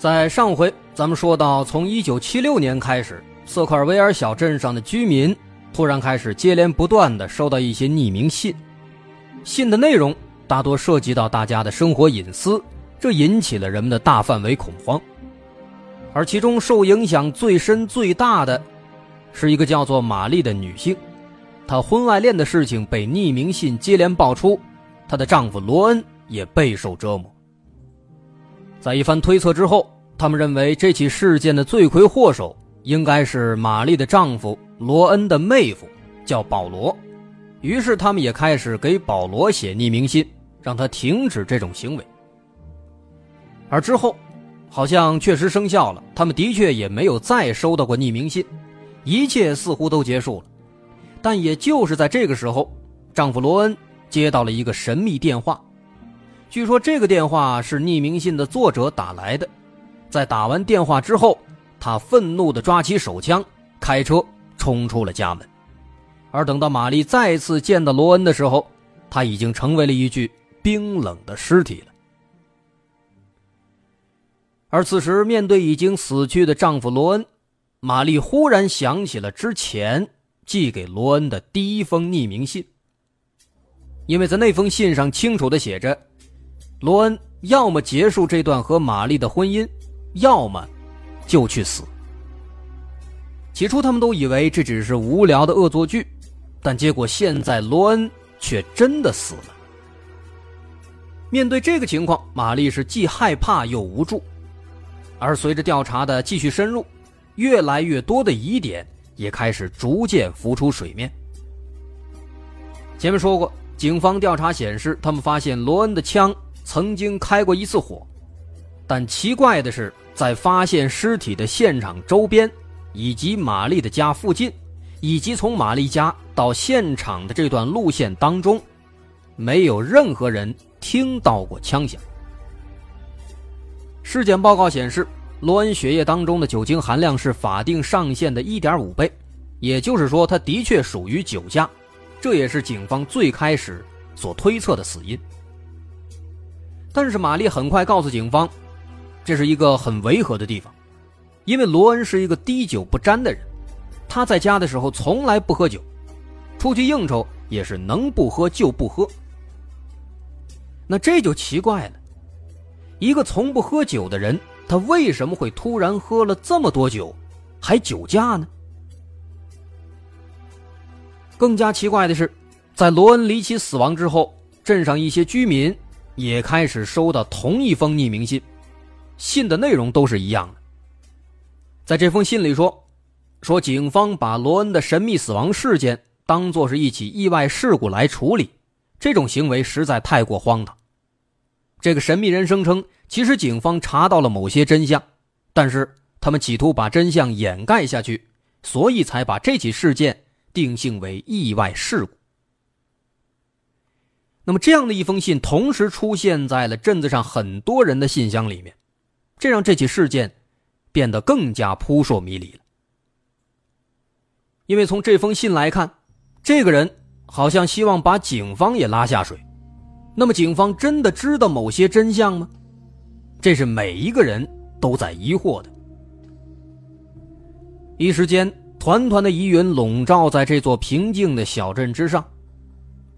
在上回，咱们说到，从1976年开始，瑟克尔维尔小镇上的居民突然开始接连不断的收到一些匿名信，信的内容大多涉及到大家的生活隐私，这引起了人们的大范围恐慌。而其中受影响最深、最大的，是一个叫做玛丽的女性，她婚外恋的事情被匿名信接连爆出，她的丈夫罗恩也备受折磨。在一番推测之后，他们认为这起事件的罪魁祸首应该是玛丽的丈夫罗恩的妹夫，叫保罗。于是他们也开始给保罗写匿名信，让他停止这种行为。而之后，好像确实生效了，他们的确也没有再收到过匿名信，一切似乎都结束了。但也就是在这个时候，丈夫罗恩接到了一个神秘电话。据说这个电话是匿名信的作者打来的，在打完电话之后，他愤怒地抓起手枪，开车冲出了家门。而等到玛丽再次见到罗恩的时候，他已经成为了一具冰冷的尸体了。而此时，面对已经死去的丈夫罗恩，玛丽忽然想起了之前寄给罗恩的第一封匿名信，因为在那封信上清楚地写着。罗恩要么结束这段和玛丽的婚姻，要么就去死。起初他们都以为这只是无聊的恶作剧，但结果现在罗恩却真的死了。面对这个情况，玛丽是既害怕又无助。而随着调查的继续深入，越来越多的疑点也开始逐渐浮出水面。前面说过，警方调查显示，他们发现罗恩的枪。曾经开过一次火，但奇怪的是，在发现尸体的现场周边，以及玛丽的家附近，以及从玛丽家到现场的这段路线当中，没有任何人听到过枪响。尸检报告显示，罗恩血液当中的酒精含量是法定上限的一点五倍，也就是说，他的确属于酒驾，这也是警方最开始所推测的死因。但是玛丽很快告诉警方，这是一个很违和的地方，因为罗恩是一个滴酒不沾的人，他在家的时候从来不喝酒，出去应酬也是能不喝就不喝。那这就奇怪了，一个从不喝酒的人，他为什么会突然喝了这么多酒，还酒驾呢？更加奇怪的是，在罗恩离奇死亡之后，镇上一些居民。也开始收到同一封匿名信，信的内容都是一样的。在这封信里说，说警方把罗恩的神秘死亡事件当作是一起意外事故来处理，这种行为实在太过荒唐。这个神秘人声称，其实警方查到了某些真相，但是他们企图把真相掩盖下去，所以才把这起事件定性为意外事故。那么，这样的一封信同时出现在了镇子上很多人的信箱里面，这让这起事件变得更加扑朔迷离了。因为从这封信来看，这个人好像希望把警方也拉下水。那么，警方真的知道某些真相吗？这是每一个人都在疑惑的。一时间，团团的疑云笼罩在这座平静的小镇之上。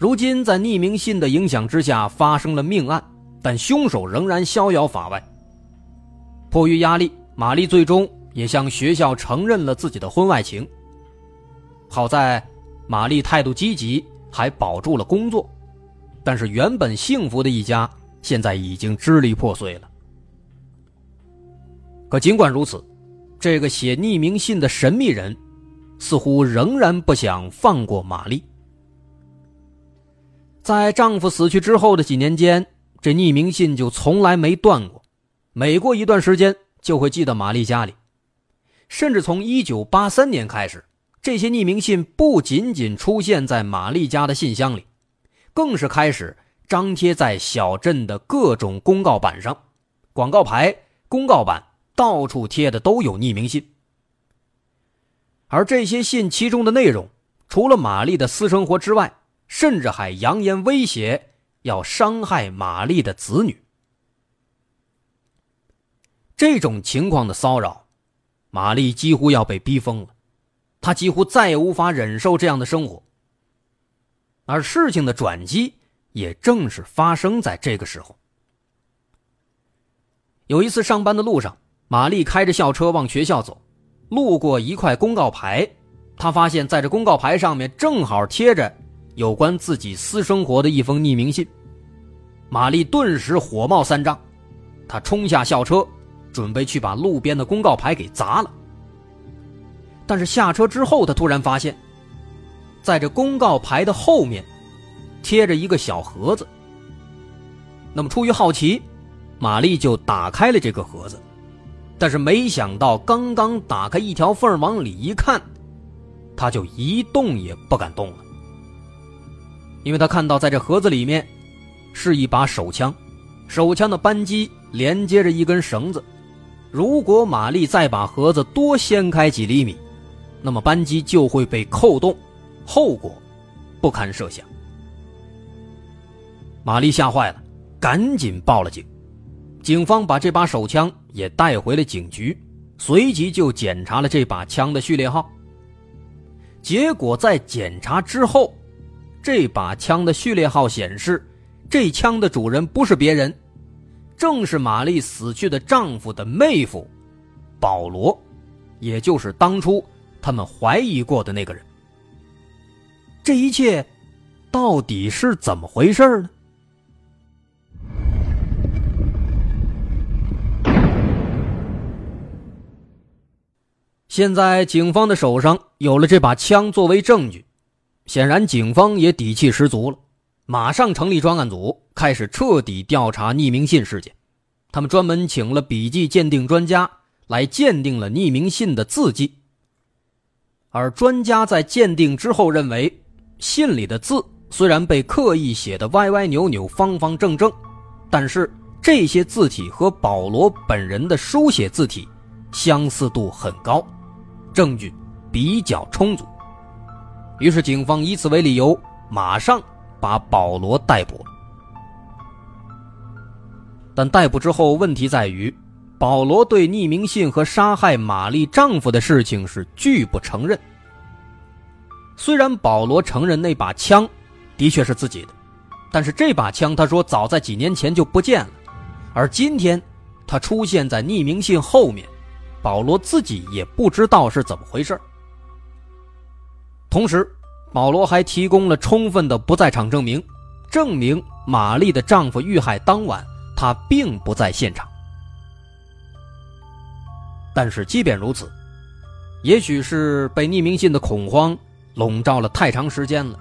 如今，在匿名信的影响之下，发生了命案，但凶手仍然逍遥法外。迫于压力，玛丽最终也向学校承认了自己的婚外情。好在，玛丽态度积极，还保住了工作。但是，原本幸福的一家，现在已经支离破碎了。可尽管如此，这个写匿名信的神秘人，似乎仍然不想放过玛丽。在丈夫死去之后的几年间，这匿名信就从来没断过。每过一段时间，就会寄到玛丽家里。甚至从一九八三年开始，这些匿名信不仅仅出现在玛丽家的信箱里，更是开始张贴在小镇的各种公告板上，广告牌、公告板到处贴的都有匿名信。而这些信其中的内容，除了玛丽的私生活之外，甚至还扬言威胁要伤害玛丽的子女。这种情况的骚扰。玛丽几乎要被逼疯了，她几乎再也无法忍受这样的生活。而事情的转机也正是发生在这个时候。有一次上班的路上，玛丽开着校车往学校走，路过一块公告牌，她发现在这公告牌上面正好贴着有关自己私生活的一封匿名信。玛丽顿时火冒三丈，她冲下校车。准备去把路边的公告牌给砸了，但是下车之后，他突然发现，在这公告牌的后面贴着一个小盒子。那么出于好奇，玛丽就打开了这个盒子，但是没想到，刚刚打开一条缝往里一看，他就一动也不敢动了，因为他看到在这盒子里面是一把手枪，手枪的扳机连接着一根绳子。如果玛丽再把盒子多掀开几厘米，那么扳机就会被扣动，后果不堪设想。玛丽吓坏了，赶紧报了警。警方把这把手枪也带回了警局，随即就检查了这把枪的序列号。结果在检查之后，这把枪的序列号显示，这枪的主人不是别人。正是玛丽死去的丈夫的妹夫，保罗，也就是当初他们怀疑过的那个人。这一切到底是怎么回事呢？现在警方的手上有了这把枪作为证据，显然警方也底气十足了。马上成立专案组，开始彻底调查匿名信事件。他们专门请了笔迹鉴定专家来鉴定了匿名信的字迹。而专家在鉴定之后认为，信里的字虽然被刻意写的歪歪扭扭、方方正正，但是这些字体和保罗本人的书写字体相似度很高，证据比较充足。于是警方以此为理由，马上。把保罗逮捕，但逮捕之后，问题在于，保罗对匿名信和杀害玛丽丈夫的事情是拒不承认。虽然保罗承认那把枪的确是自己的，但是这把枪他说早在几年前就不见了，而今天他出现在匿名信后面，保罗自己也不知道是怎么回事同时。保罗还提供了充分的不在场证明，证明玛丽的丈夫遇害当晚他并不在现场。但是即便如此，也许是被匿名信的恐慌笼罩了太长时间了，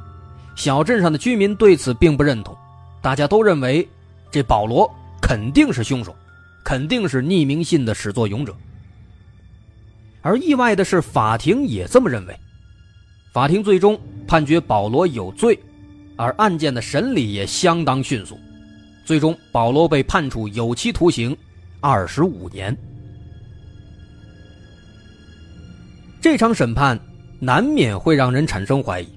小镇上的居民对此并不认同，大家都认为这保罗肯定是凶手，肯定是匿名信的始作俑者。而意外的是，法庭也这么认为。法庭最终判决保罗有罪，而案件的审理也相当迅速，最终保罗被判处有期徒刑二十五年。这场审判难免会让人产生怀疑，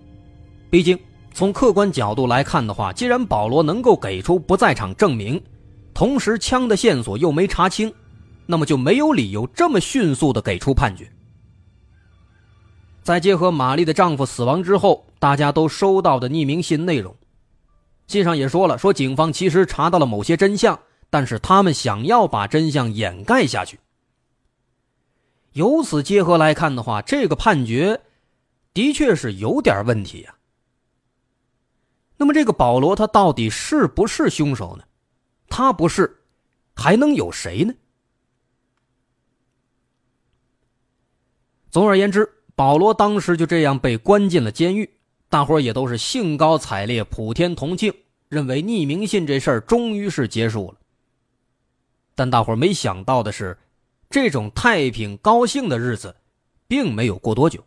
毕竟从客观角度来看的话，既然保罗能够给出不在场证明，同时枪的线索又没查清，那么就没有理由这么迅速的给出判决。再结合玛丽的丈夫死亡之后，大家都收到的匿名信内容，信上也说了，说警方其实查到了某些真相，但是他们想要把真相掩盖下去。由此结合来看的话，这个判决的确是有点问题呀。那么这个保罗他到底是不是凶手呢？他不是，还能有谁呢？总而言之。保罗当时就这样被关进了监狱，大伙也都是兴高采烈、普天同庆，认为匿名信这事儿终于是结束了。但大伙没想到的是，这种太平高兴的日子，并没有过多久。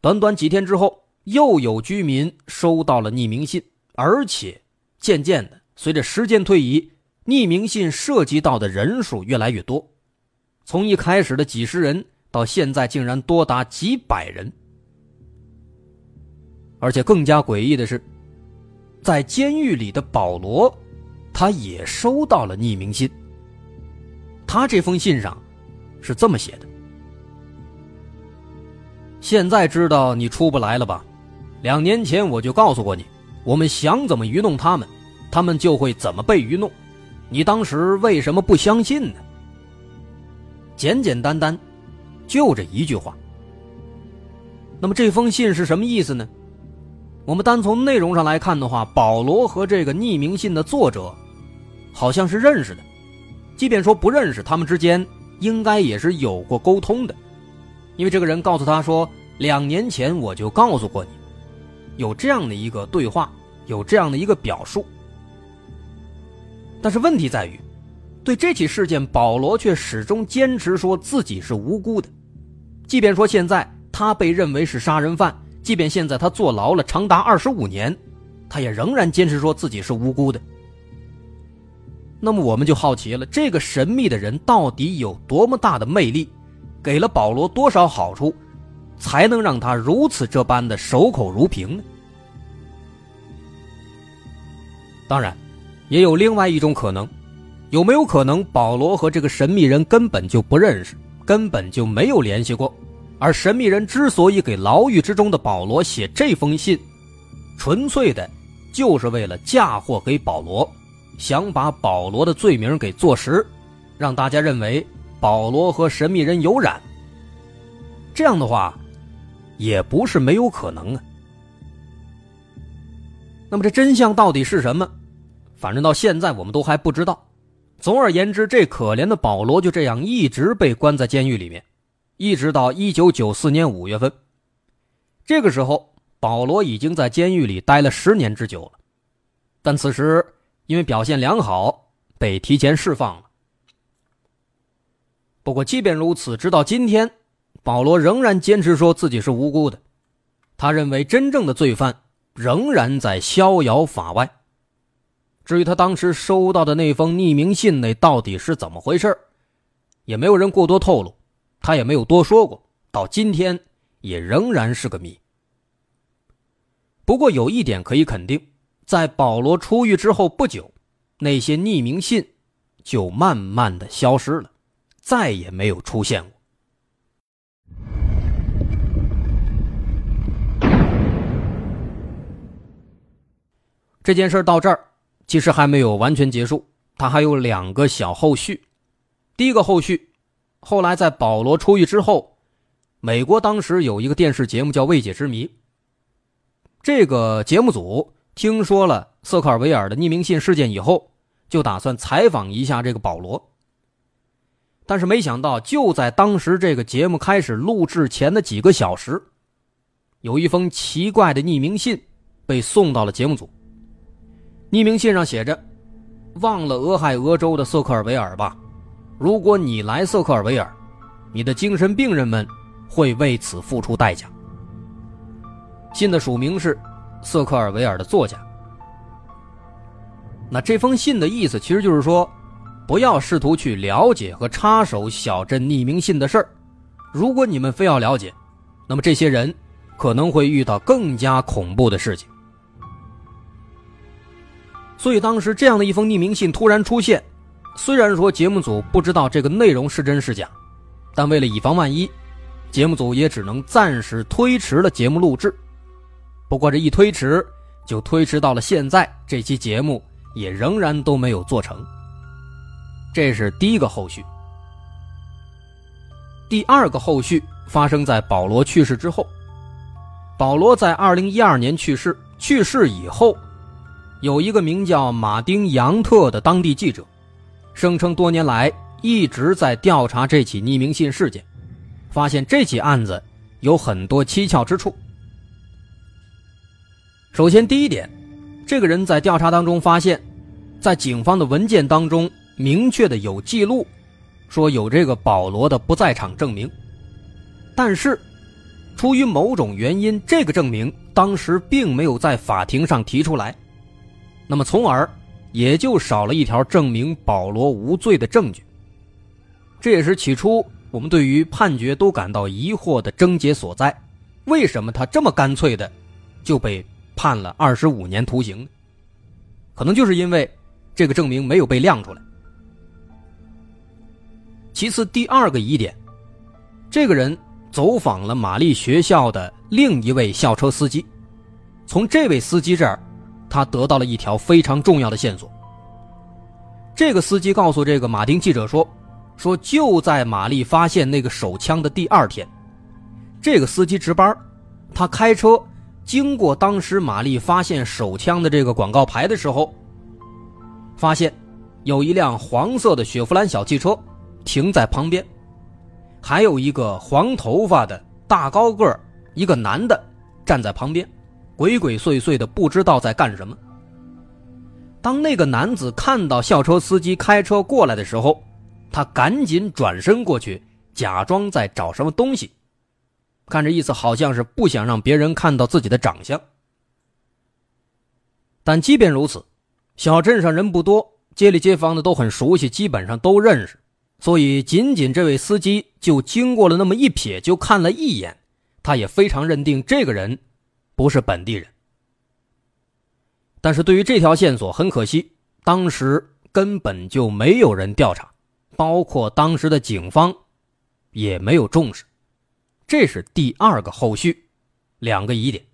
短短几天之后，又有居民收到了匿名信，而且渐渐的，随着时间推移，匿名信涉及到的人数越来越多，从一开始的几十人，到现在竟然多达几百人。而且更加诡异的是，在监狱里的保罗，他也收到了匿名信。他这封信上是这么写的。现在知道你出不来了吧？两年前我就告诉过你，我们想怎么愚弄他们，他们就会怎么被愚弄。你当时为什么不相信呢？简简单单，就这一句话。那么这封信是什么意思呢？我们单从内容上来看的话，保罗和这个匿名信的作者好像是认识的，即便说不认识，他们之间应该也是有过沟通的。因为这个人告诉他说：“两年前我就告诉过你，有这样的一个对话，有这样的一个表述。”但是问题在于，对这起事件，保罗却始终坚持说自己是无辜的。即便说现在他被认为是杀人犯，即便现在他坐牢了长达二十五年，他也仍然坚持说自己是无辜的。那么我们就好奇了，这个神秘的人到底有多么大的魅力？给了保罗多少好处，才能让他如此这般的守口如瓶呢？当然，也有另外一种可能，有没有可能保罗和这个神秘人根本就不认识，根本就没有联系过？而神秘人之所以给牢狱之中的保罗写这封信，纯粹的，就是为了嫁祸给保罗，想把保罗的罪名给坐实，让大家认为。保罗和神秘人有染，这样的话，也不是没有可能啊。那么这真相到底是什么？反正到现在我们都还不知道。总而言之，这可怜的保罗就这样一直被关在监狱里面，一直到一九九四年五月份。这个时候，保罗已经在监狱里待了十年之久了，但此时因为表现良好，被提前释放了。不过，即便如此，直到今天，保罗仍然坚持说自己是无辜的。他认为真正的罪犯仍然在逍遥法外。至于他当时收到的那封匿名信内到底是怎么回事也没有人过多透露，他也没有多说过。到今天，也仍然是个谜。不过有一点可以肯定，在保罗出狱之后不久，那些匿名信就慢慢的消失了。再也没有出现过。这件事到这儿，其实还没有完全结束，他还有两个小后续。第一个后续，后来在保罗出狱之后，美国当时有一个电视节目叫《未解之谜》。这个节目组听说了瑟克尔维尔的匿名信事件以后，就打算采访一下这个保罗。但是没想到，就在当时这个节目开始录制前的几个小时，有一封奇怪的匿名信被送到了节目组。匿名信上写着：“忘了俄亥俄州的瑟克尔维尔吧？如果你来瑟克尔维尔，你的精神病人们会为此付出代价。”信的署名是瑟克尔维尔的作家。那这封信的意思其实就是说。不要试图去了解和插手小镇匿名信的事儿。如果你们非要了解，那么这些人可能会遇到更加恐怖的事情。所以当时这样的一封匿名信突然出现，虽然说节目组不知道这个内容是真是假，但为了以防万一，节目组也只能暂时推迟了节目录制。不过这一推迟，就推迟到了现在，这期节目也仍然都没有做成。这是第一个后续。第二个后续发生在保罗去世之后。保罗在二零一二年去世，去世以后，有一个名叫马丁·杨特的当地记者，声称多年来一直在调查这起匿名信事件，发现这起案子有很多蹊跷之处。首先，第一点，这个人在调查当中发现，在警方的文件当中。明确的有记录，说有这个保罗的不在场证明，但是出于某种原因，这个证明当时并没有在法庭上提出来，那么从而也就少了一条证明保罗无罪的证据。这也是起初我们对于判决都感到疑惑的症结所在。为什么他这么干脆的就被判了二十五年徒刑？可能就是因为这个证明没有被亮出来。其次，第二个疑点，这个人走访了玛丽学校的另一位校车司机，从这位司机这儿，他得到了一条非常重要的线索。这个司机告诉这个马丁记者说：“说就在玛丽发现那个手枪的第二天。”这个司机值班，他开车经过当时玛丽发现手枪的这个广告牌的时候，发现有一辆黄色的雪佛兰小汽车停在旁边，还有一个黄头发的大高个一个男的站在旁边，鬼鬼祟祟的不知道在干什么。当那个男子看到校车司机开车过来的时候，他赶紧转身过去，假装在找什么东西。看这意思，好像是不想让别人看到自己的长相。但即便如此，小镇上人不多，街里街坊的都很熟悉，基本上都认识，所以仅仅这位司机就经过了那么一瞥，就看了一眼，他也非常认定这个人不是本地人。但是对于这条线索，很可惜，当时根本就没有人调查，包括当时的警方也没有重视。这是第二个后续，两个疑点。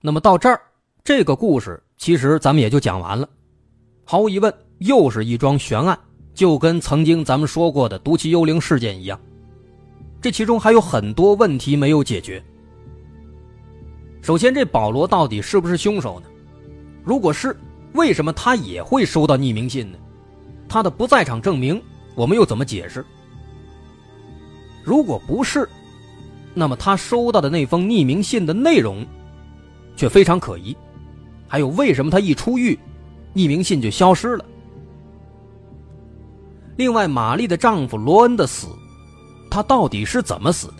那么到这儿，这个故事其实咱们也就讲完了。毫无疑问，又是一桩悬案，就跟曾经咱们说过的毒气幽灵事件一样。这其中还有很多问题没有解决。首先，这保罗到底是不是凶手呢？如果是，为什么他也会收到匿名信呢？他的不在场证明，我们又怎么解释？如果不是，那么他收到的那封匿名信的内容，却非常可疑。还有，为什么他一出狱，匿名信就消失了？另外，玛丽的丈夫罗恩的死，他到底是怎么死的？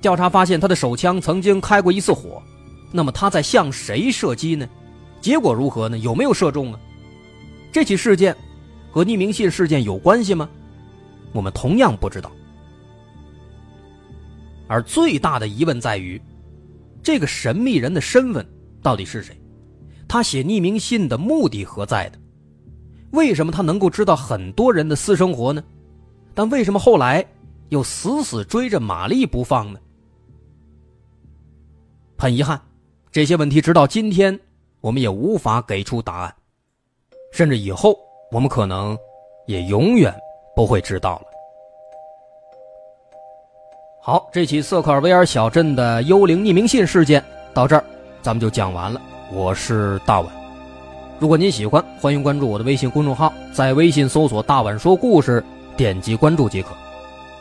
调查发现，他的手枪曾经开过一次火。那么他在向谁射击呢？结果如何呢？有没有射中啊？这起事件和匿名信事件有关系吗？我们同样不知道。而最大的疑问在于，这个神秘人的身份到底是谁？他写匿名信的目的何在的？为什么他能够知道很多人的私生活呢？但为什么后来又死死追着玛丽不放呢？很遗憾，这些问题直到今天我们也无法给出答案，甚至以后我们可能也永远不会知道了。好，这起瑟克尔维尔小镇的幽灵匿名信事件到这儿，咱们就讲完了。我是大碗，如果您喜欢，欢迎关注我的微信公众号，在微信搜索“大碗说故事”，点击关注即可。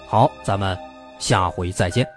好，咱们下回再见。